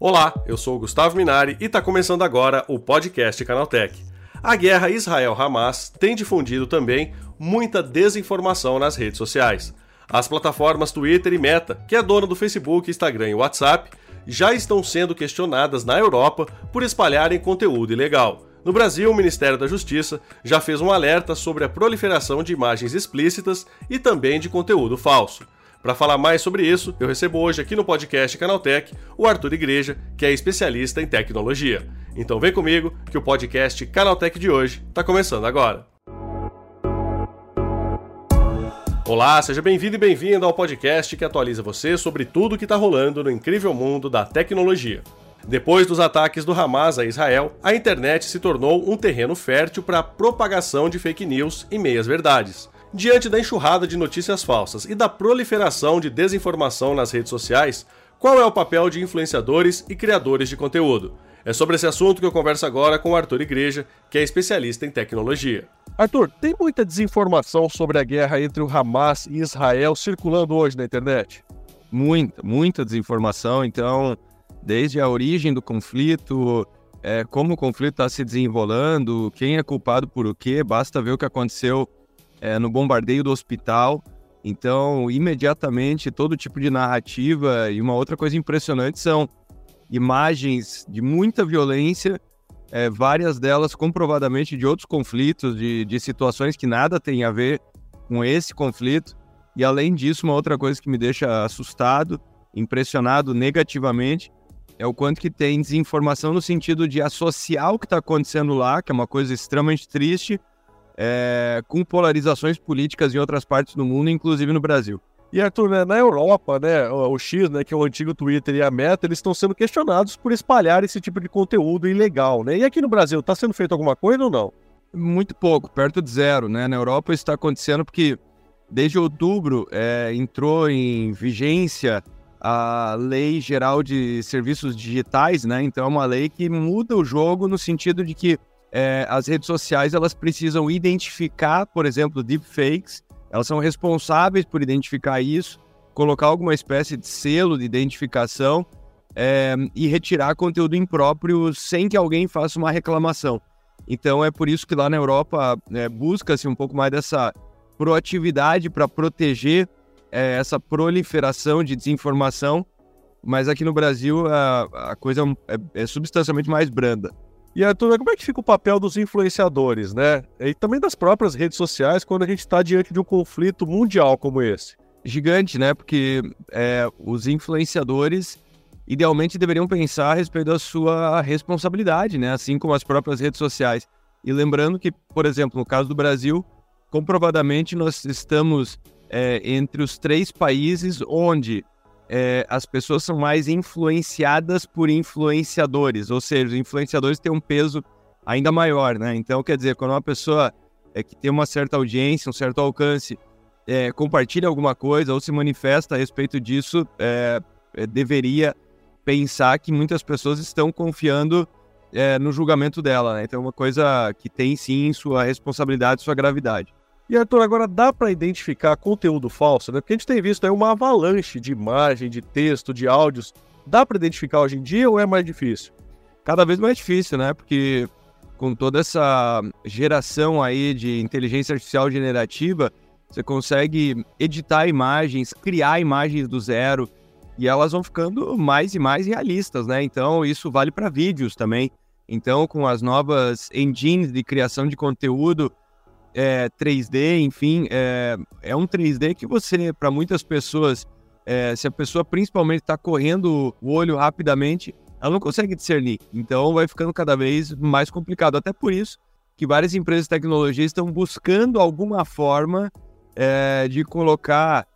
Olá, eu sou o Gustavo Minari e está começando agora o podcast Canaltech. A guerra Israel-Hamas tem difundido também muita desinformação nas redes sociais. As plataformas Twitter e Meta, que é dona do Facebook, Instagram e WhatsApp, já estão sendo questionadas na Europa por espalharem conteúdo ilegal. No Brasil, o Ministério da Justiça já fez um alerta sobre a proliferação de imagens explícitas e também de conteúdo falso. Para falar mais sobre isso, eu recebo hoje aqui no podcast Canaltech o Arthur Igreja, que é especialista em tecnologia. Então vem comigo que o podcast Canaltech de hoje está começando agora. Olá, seja bem-vindo e bem-vinda ao podcast que atualiza você sobre tudo o que está rolando no incrível mundo da tecnologia. Depois dos ataques do Hamas a Israel, a internet se tornou um terreno fértil para a propagação de fake news e meias-verdades. Diante da enxurrada de notícias falsas e da proliferação de desinformação nas redes sociais, qual é o papel de influenciadores e criadores de conteúdo? É sobre esse assunto que eu converso agora com o Arthur Igreja, que é especialista em tecnologia. Arthur, tem muita desinformação sobre a guerra entre o Hamas e Israel circulando hoje na internet? Muita, muita desinformação. Então, desde a origem do conflito, é, como o conflito está se desenrolando, quem é culpado por o quê, basta ver o que aconteceu é, no bombardeio do hospital. Então, imediatamente, todo tipo de narrativa e uma outra coisa impressionante são imagens de muita violência, é, várias delas comprovadamente de outros conflitos, de, de situações que nada tem a ver com esse conflito. E além disso, uma outra coisa que me deixa assustado, impressionado negativamente, é o quanto que tem desinformação no sentido de associar o que está acontecendo lá, que é uma coisa extremamente triste, é, com polarizações políticas em outras partes do mundo, inclusive no Brasil. E Arthur, né, na Europa, né, o X, né, que é o antigo Twitter e a Meta, eles estão sendo questionados por espalhar esse tipo de conteúdo ilegal, né? E aqui no Brasil, está sendo feito alguma coisa ou não? Muito pouco, perto de zero, né? Na Europa isso está acontecendo porque desde outubro é, entrou em vigência a Lei Geral de Serviços Digitais, né? Então é uma lei que muda o jogo no sentido de que é, as redes sociais elas precisam identificar, por exemplo, deepfakes, elas são responsáveis por identificar isso, colocar alguma espécie de selo de identificação é, e retirar conteúdo impróprio sem que alguém faça uma reclamação. Então é por isso que lá na Europa é, busca-se um pouco mais dessa proatividade para proteger é, essa proliferação de desinformação, mas aqui no Brasil a, a coisa é, é substancialmente mais branda. E Arthur, como é que fica o papel dos influenciadores, né? E também das próprias redes sociais quando a gente está diante de um conflito mundial como esse? Gigante, né? Porque é, os influenciadores idealmente deveriam pensar a respeito da sua responsabilidade, né? Assim como as próprias redes sociais. E lembrando que, por exemplo, no caso do Brasil, comprovadamente nós estamos é, entre os três países onde é, as pessoas são mais influenciadas por influenciadores, ou seja, os influenciadores têm um peso ainda maior, né? Então, quer dizer, quando uma pessoa é, que tem uma certa audiência, um certo alcance, é, compartilha alguma coisa ou se manifesta a respeito disso, é, é deveria pensar que muitas pessoas estão confiando é, no julgamento dela, né? Então, é uma coisa que tem sim sua responsabilidade, sua gravidade. E Arthur, agora dá para identificar conteúdo falso, né? Porque a gente tem visto aí uma avalanche de imagem, de texto, de áudios. Dá para identificar hoje em dia ou é mais difícil? Cada vez mais difícil, né? Porque com toda essa geração aí de inteligência artificial generativa, você consegue editar imagens, criar imagens do zero e elas vão ficando mais e mais realistas, né? Então isso vale para vídeos também. Então com as novas engines de criação de conteúdo, é, 3D, enfim, é, é um 3D que você, para muitas pessoas, é, se a pessoa principalmente está correndo o olho rapidamente, ela não consegue discernir. Então vai ficando cada vez mais complicado. Até por isso que várias empresas de tecnologia estão buscando alguma forma é, de colocar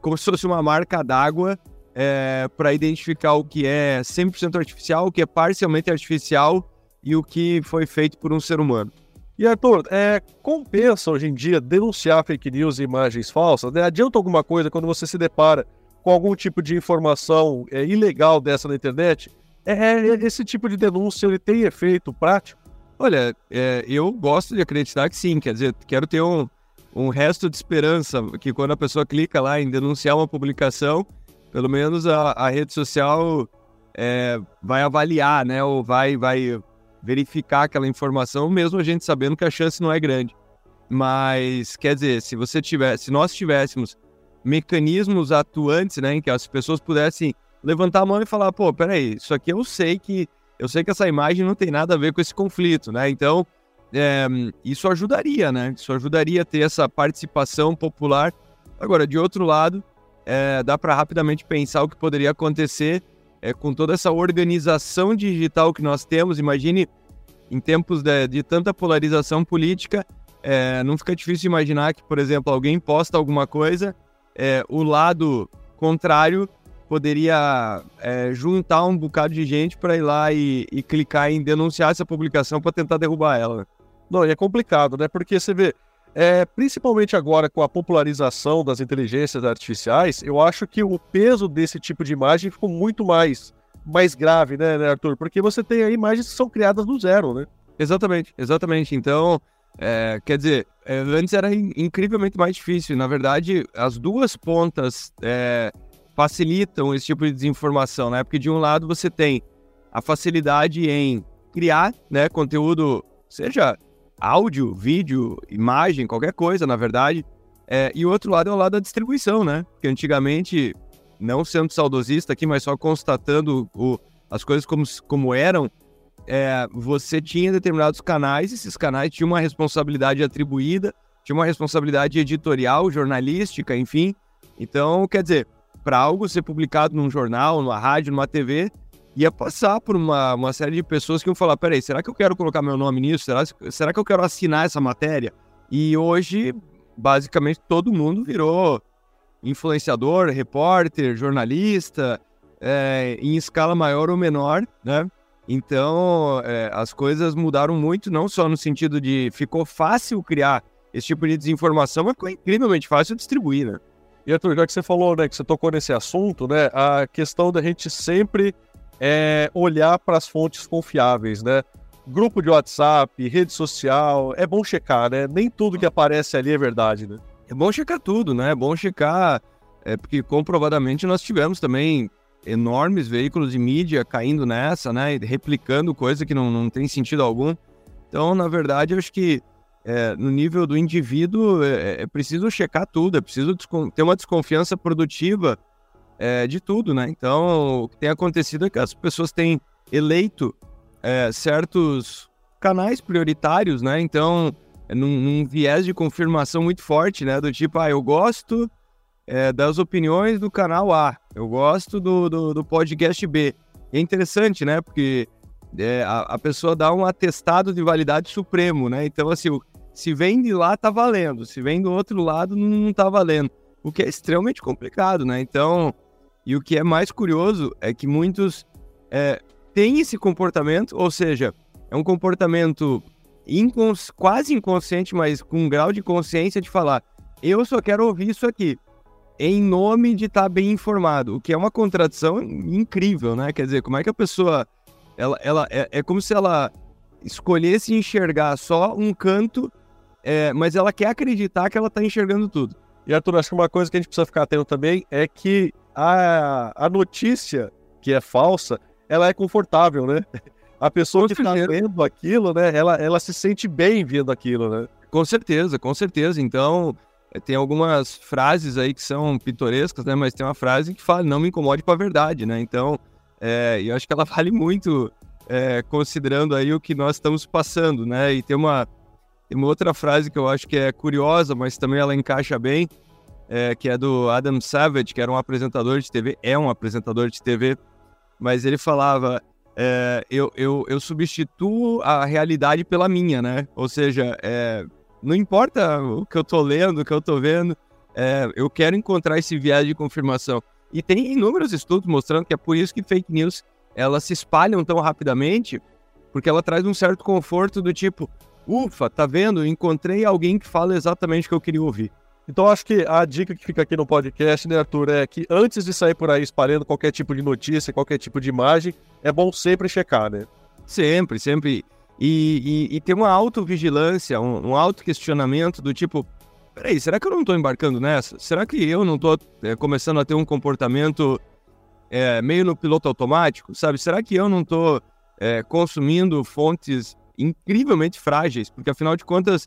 como se fosse uma marca d'água é, para identificar o que é 100% artificial, o que é parcialmente artificial e o que foi feito por um ser humano. E Arthur, é, compensa hoje em dia denunciar fake news e imagens falsas? Né? Adianta alguma coisa quando você se depara com algum tipo de informação é, ilegal dessa na internet? É, é, esse tipo de denúncia ele tem efeito prático? Olha, é, eu gosto de acreditar que sim, quer dizer, quero ter um, um resto de esperança, que quando a pessoa clica lá em denunciar uma publicação, pelo menos a, a rede social é, vai avaliar, né? Ou vai, vai verificar aquela informação, mesmo a gente sabendo que a chance não é grande. Mas, quer dizer, se você tiver, se nós tivéssemos mecanismos atuantes, né, em que as pessoas pudessem levantar a mão e falar, pô, peraí, isso aqui eu sei que eu sei que essa imagem não tem nada a ver com esse conflito, né? Então, é, isso ajudaria, né? Isso ajudaria a ter essa participação popular. Agora, de outro lado, é, dá para rapidamente pensar o que poderia acontecer é, com toda essa organização digital que nós temos. Imagine em tempos de, de tanta polarização política, é, não fica difícil imaginar que, por exemplo, alguém posta alguma coisa, é, o lado contrário poderia é, juntar um bocado de gente para ir lá e, e, clicar em denunciar essa publicação para tentar derrubar ela. Não, e é complicado, né? Porque você vê, é, principalmente agora com a popularização das inteligências artificiais, eu acho que o peso desse tipo de imagem ficou muito mais, mais grave, né, né Arthur? Porque você tem aí imagens que são criadas do zero, né? Exatamente, exatamente. Então, é, quer dizer, é, antes era incrivelmente mais difícil. Na verdade, as duas pontas é, facilitam esse tipo de desinformação, né? Porque de um lado você tem a facilidade em criar né, conteúdo, seja áudio, vídeo, imagem, qualquer coisa, na verdade. É, e o outro lado é o lado da distribuição, né? Que antigamente, não sendo saudosista aqui, mas só constatando o, as coisas como, como eram, é, você tinha determinados canais, esses canais tinham uma responsabilidade atribuída, tinha uma responsabilidade editorial, jornalística, enfim. Então, quer dizer, para algo ser publicado num jornal, numa rádio, numa TV, ia passar por uma, uma série de pessoas que iam falar: peraí, será que eu quero colocar meu nome nisso? Será, será que eu quero assinar essa matéria? E hoje, basicamente, todo mundo virou influenciador, repórter, jornalista, é, em escala maior ou menor, né? Então, é, as coisas mudaram muito, não só no sentido de ficou fácil criar esse tipo de desinformação, mas ficou incrivelmente fácil distribuir, né? E Arthur, já que você falou, né, que você tocou nesse assunto, né, a questão da gente sempre é, olhar para as fontes confiáveis, né? Grupo de WhatsApp, rede social, é bom checar, né? Nem tudo que aparece ali é verdade, né? É bom checar tudo, né? É bom checar, é, porque comprovadamente nós tivemos também enormes veículos de mídia caindo nessa, né? Replicando coisa que não, não tem sentido algum. Então, na verdade, eu acho que é, no nível do indivíduo, é, é, é preciso checar tudo, é preciso ter uma desconfiança produtiva é, de tudo, né? Então, o que tem acontecido é que as pessoas têm eleito é, certos canais prioritários, né? Então, é num, num, viés de confirmação muito forte, né? Do tipo, ah, eu gosto das opiniões do canal A, eu gosto do, do, do podcast B. É interessante, né? Porque a, a, pessoa dá um atestado de validade supremo, né? Então, assim, se vem de lá, tá valendo. Se vem do outro lado, não tá valendo. O que é extremamente complicado, né? Então, e o que é mais curioso é que muitos é, têm esse comportamento, ou seja, é um comportamento incons quase inconsciente, mas com um grau de consciência de falar: eu só quero ouvir isso aqui, em nome de estar tá bem informado, o que é uma contradição incrível, né? Quer dizer, como é que a pessoa. Ela, ela é, é como se ela escolhesse enxergar só um canto é, mas ela quer acreditar que ela está enxergando tudo. E Arthur, acho que uma coisa que a gente precisa ficar atento também é que a, a notícia que é falsa, ela é confortável, né? A pessoa com que está vendo aquilo, né? Ela, ela se sente bem vendo aquilo, né? Com certeza, com certeza. Então, é, tem algumas frases aí que são pitorescas, né? Mas tem uma frase que fala, não me incomode com a verdade, né? Então, é, eu acho que ela vale muito, é, considerando aí o que nós estamos passando, né? E tem uma, tem uma outra frase que eu acho que é curiosa, mas também ela encaixa bem, é, que é do Adam Savage, que era um apresentador de TV, é um apresentador de TV, mas ele falava: é, eu, eu, eu substituo a realidade pela minha, né? Ou seja, é, não importa o que eu tô lendo, o que eu tô vendo, é, eu quero encontrar esse viés de confirmação. E tem inúmeros estudos mostrando que é por isso que fake news elas se espalham tão rapidamente, porque ela traz um certo conforto do tipo, ufa, tá vendo? Encontrei alguém que fala exatamente o que eu queria ouvir. Então acho que a dica que fica aqui no podcast, né, Arthur, é que antes de sair por aí espalhando qualquer tipo de notícia, qualquer tipo de imagem, é bom sempre checar, né? Sempre, sempre. E, e, e ter uma autovigilância, um, um auto-questionamento do tipo, peraí, será que eu não estou embarcando nessa? Será que eu não estou é, começando a ter um comportamento é, meio no piloto automático, sabe? Será que eu não estou é, consumindo fontes incrivelmente frágeis? Porque afinal de contas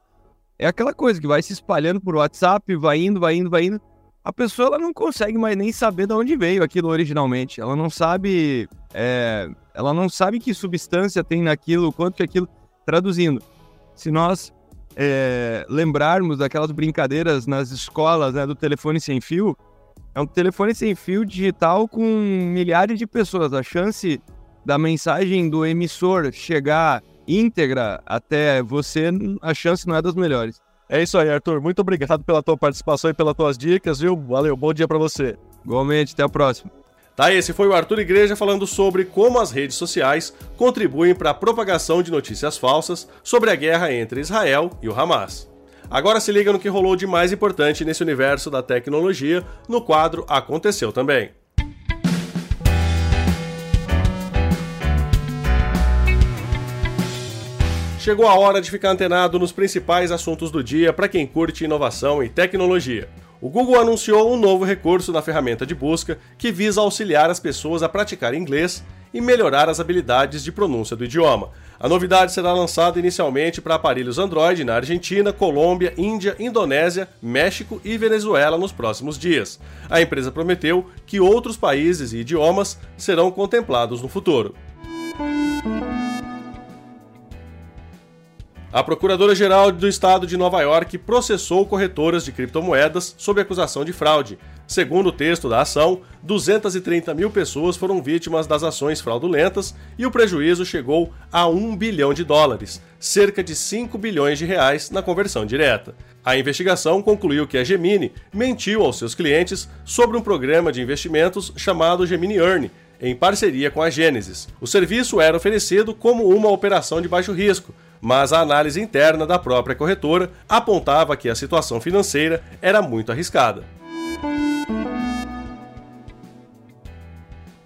é aquela coisa que vai se espalhando por WhatsApp, vai indo, vai indo, vai indo. A pessoa ela não consegue mais nem saber de onde veio aquilo originalmente. Ela não sabe, é, ela não sabe que substância tem naquilo, quanto que aquilo. Traduzindo, se nós é, lembrarmos daquelas brincadeiras nas escolas né, do telefone sem fio, é um telefone sem fio digital com milhares de pessoas. A chance da mensagem do emissor chegar íntegra até você, a chance não é das melhores. É isso aí, Arthur. Muito obrigado pela tua participação e pelas tuas dicas, viu? Valeu, bom dia para você. Igualmente, até a próxima. Tá, esse foi o Arthur Igreja falando sobre como as redes sociais contribuem para a propagação de notícias falsas sobre a guerra entre Israel e o Hamas. Agora se liga no que rolou de mais importante nesse universo da tecnologia no quadro Aconteceu também. Chegou a hora de ficar antenado nos principais assuntos do dia para quem curte inovação e tecnologia. O Google anunciou um novo recurso na ferramenta de busca que visa auxiliar as pessoas a praticar inglês e melhorar as habilidades de pronúncia do idioma. A novidade será lançada inicialmente para aparelhos Android na Argentina, Colômbia, Índia, Indonésia, México e Venezuela nos próximos dias. A empresa prometeu que outros países e idiomas serão contemplados no futuro. A Procuradora-Geral do Estado de Nova York processou corretoras de criptomoedas sob acusação de fraude. Segundo o texto da ação, 230 mil pessoas foram vítimas das ações fraudulentas e o prejuízo chegou a 1 bilhão de dólares, cerca de 5 bilhões de reais na conversão direta. A investigação concluiu que a Gemini mentiu aos seus clientes sobre um programa de investimentos chamado Gemini Earn, em parceria com a Genesis. O serviço era oferecido como uma operação de baixo risco, mas a análise interna da própria corretora apontava que a situação financeira era muito arriscada.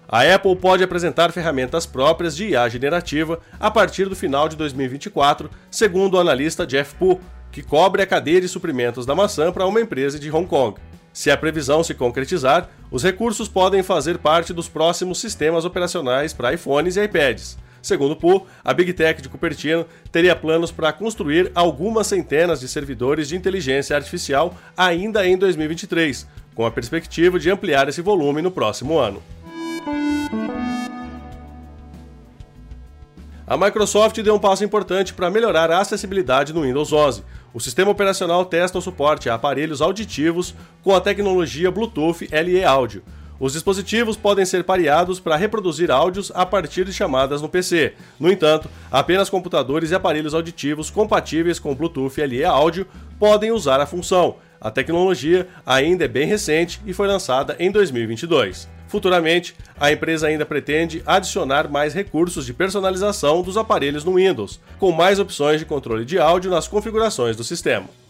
A Apple pode apresentar ferramentas próprias de IA generativa a partir do final de 2024, segundo o analista Jeff Pu, que cobre a cadeia de suprimentos da maçã para uma empresa de Hong Kong. Se a previsão se concretizar, os recursos podem fazer parte dos próximos sistemas operacionais para iPhones e iPads. Segundo Pu, a Big Tech de Cupertino teria planos para construir algumas centenas de servidores de inteligência artificial ainda em 2023, com a perspectiva de ampliar esse volume no próximo ano. A Microsoft deu um passo importante para melhorar a acessibilidade no Windows 11. O sistema operacional testa o suporte a aparelhos auditivos com a tecnologia Bluetooth LE Audio. Os dispositivos podem ser pareados para reproduzir áudios a partir de chamadas no PC. No entanto, apenas computadores e aparelhos auditivos compatíveis com Bluetooth LE áudio podem usar a função. A tecnologia ainda é bem recente e foi lançada em 2022. Futuramente, a empresa ainda pretende adicionar mais recursos de personalização dos aparelhos no Windows, com mais opções de controle de áudio nas configurações do sistema.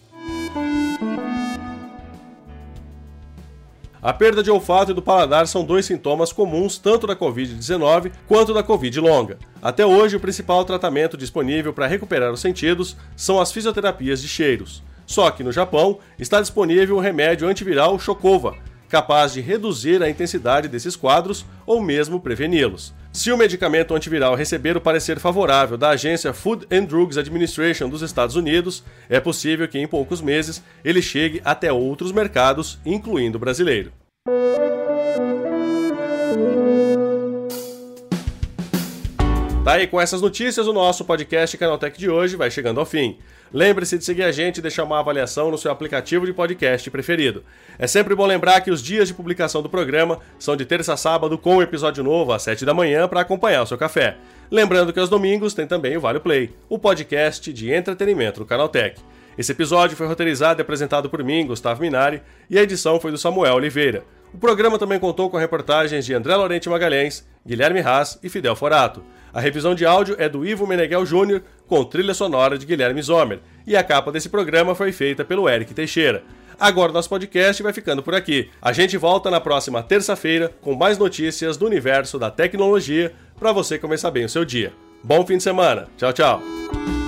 A perda de olfato e do paladar são dois sintomas comuns tanto da Covid-19 quanto da Covid longa. Até hoje, o principal tratamento disponível para recuperar os sentidos são as fisioterapias de cheiros. Só que no Japão está disponível o remédio antiviral Shokova, capaz de reduzir a intensidade desses quadros ou mesmo preveni-los. Se o medicamento antiviral receber o parecer favorável da agência Food and Drugs Administration dos Estados Unidos, é possível que em poucos meses ele chegue até outros mercados, incluindo o brasileiro. Tá aí com essas notícias, o nosso podcast Canaltech de hoje vai chegando ao fim. Lembre-se de seguir a gente e deixar uma avaliação no seu aplicativo de podcast preferido. É sempre bom lembrar que os dias de publicação do programa são de terça a sábado com um episódio novo às 7 da manhã para acompanhar o seu café. Lembrando que aos domingos tem também o Vale Play, o podcast de entretenimento do Canaltech. Esse episódio foi roteirizado e apresentado por mim, Gustavo Minari, e a edição foi do Samuel Oliveira. O programa também contou com reportagens de André Lorente Magalhães, Guilherme Haas e Fidel Forato. A revisão de áudio é do Ivo Meneghel Júnior, com trilha sonora de Guilherme Zomer, e a capa desse programa foi feita pelo Eric Teixeira. Agora nosso podcast vai ficando por aqui. A gente volta na próxima terça-feira com mais notícias do universo da tecnologia para você começar bem o seu dia. Bom fim de semana. Tchau, tchau.